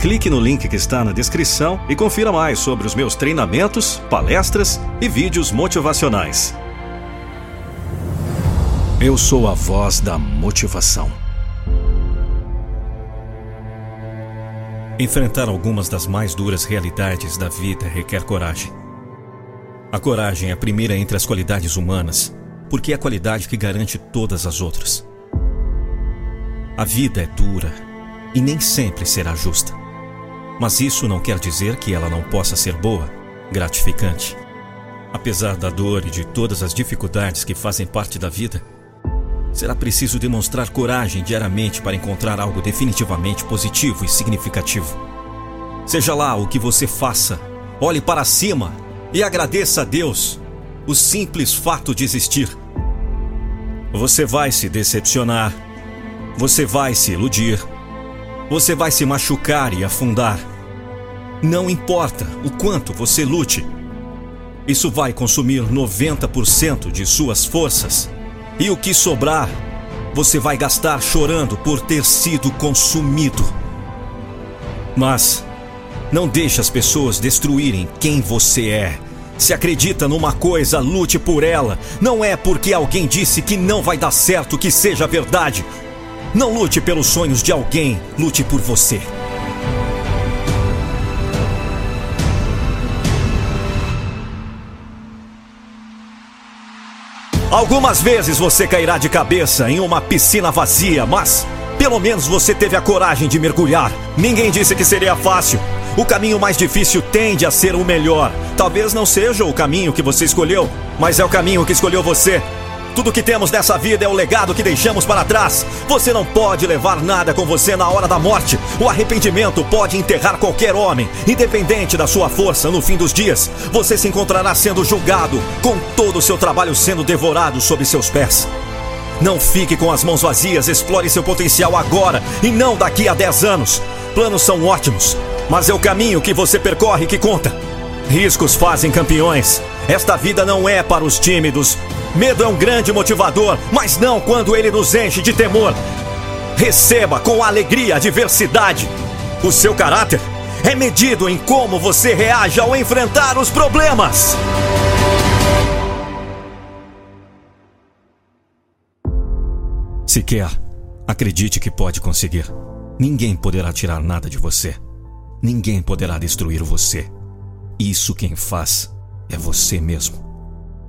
Clique no link que está na descrição e confira mais sobre os meus treinamentos, palestras e vídeos motivacionais. Eu sou a voz da motivação. Enfrentar algumas das mais duras realidades da vida requer coragem. A coragem é a primeira entre as qualidades humanas, porque é a qualidade que garante todas as outras. A vida é dura e nem sempre será justa. Mas isso não quer dizer que ela não possa ser boa, gratificante. Apesar da dor e de todas as dificuldades que fazem parte da vida, será preciso demonstrar coragem diariamente para encontrar algo definitivamente positivo e significativo. Seja lá o que você faça, olhe para cima e agradeça a Deus o simples fato de existir. Você vai se decepcionar, você vai se iludir, você vai se machucar e afundar. Não importa o quanto você lute, isso vai consumir 90% de suas forças. E o que sobrar, você vai gastar chorando por ter sido consumido. Mas não deixe as pessoas destruírem quem você é. Se acredita numa coisa, lute por ela. Não é porque alguém disse que não vai dar certo que seja verdade. Não lute pelos sonhos de alguém, lute por você. Algumas vezes você cairá de cabeça em uma piscina vazia, mas pelo menos você teve a coragem de mergulhar. Ninguém disse que seria fácil. O caminho mais difícil tende a ser o melhor. Talvez não seja o caminho que você escolheu, mas é o caminho que escolheu você. Tudo que temos nessa vida é o legado que deixamos para trás. Você não pode levar nada com você na hora da morte. O arrependimento pode enterrar qualquer homem, independente da sua força no fim dos dias. Você se encontrará sendo julgado, com todo o seu trabalho sendo devorado sob seus pés. Não fique com as mãos vazias, explore seu potencial agora e não daqui a 10 anos. Planos são ótimos, mas é o caminho que você percorre que conta. Riscos fazem campeões. Esta vida não é para os tímidos. Medo é um grande motivador, mas não quando ele nos enche de temor. Receba com alegria a diversidade. O seu caráter é medido em como você reage ao enfrentar os problemas. Se quer, acredite que pode conseguir. Ninguém poderá tirar nada de você. Ninguém poderá destruir você. Isso quem faz é você mesmo.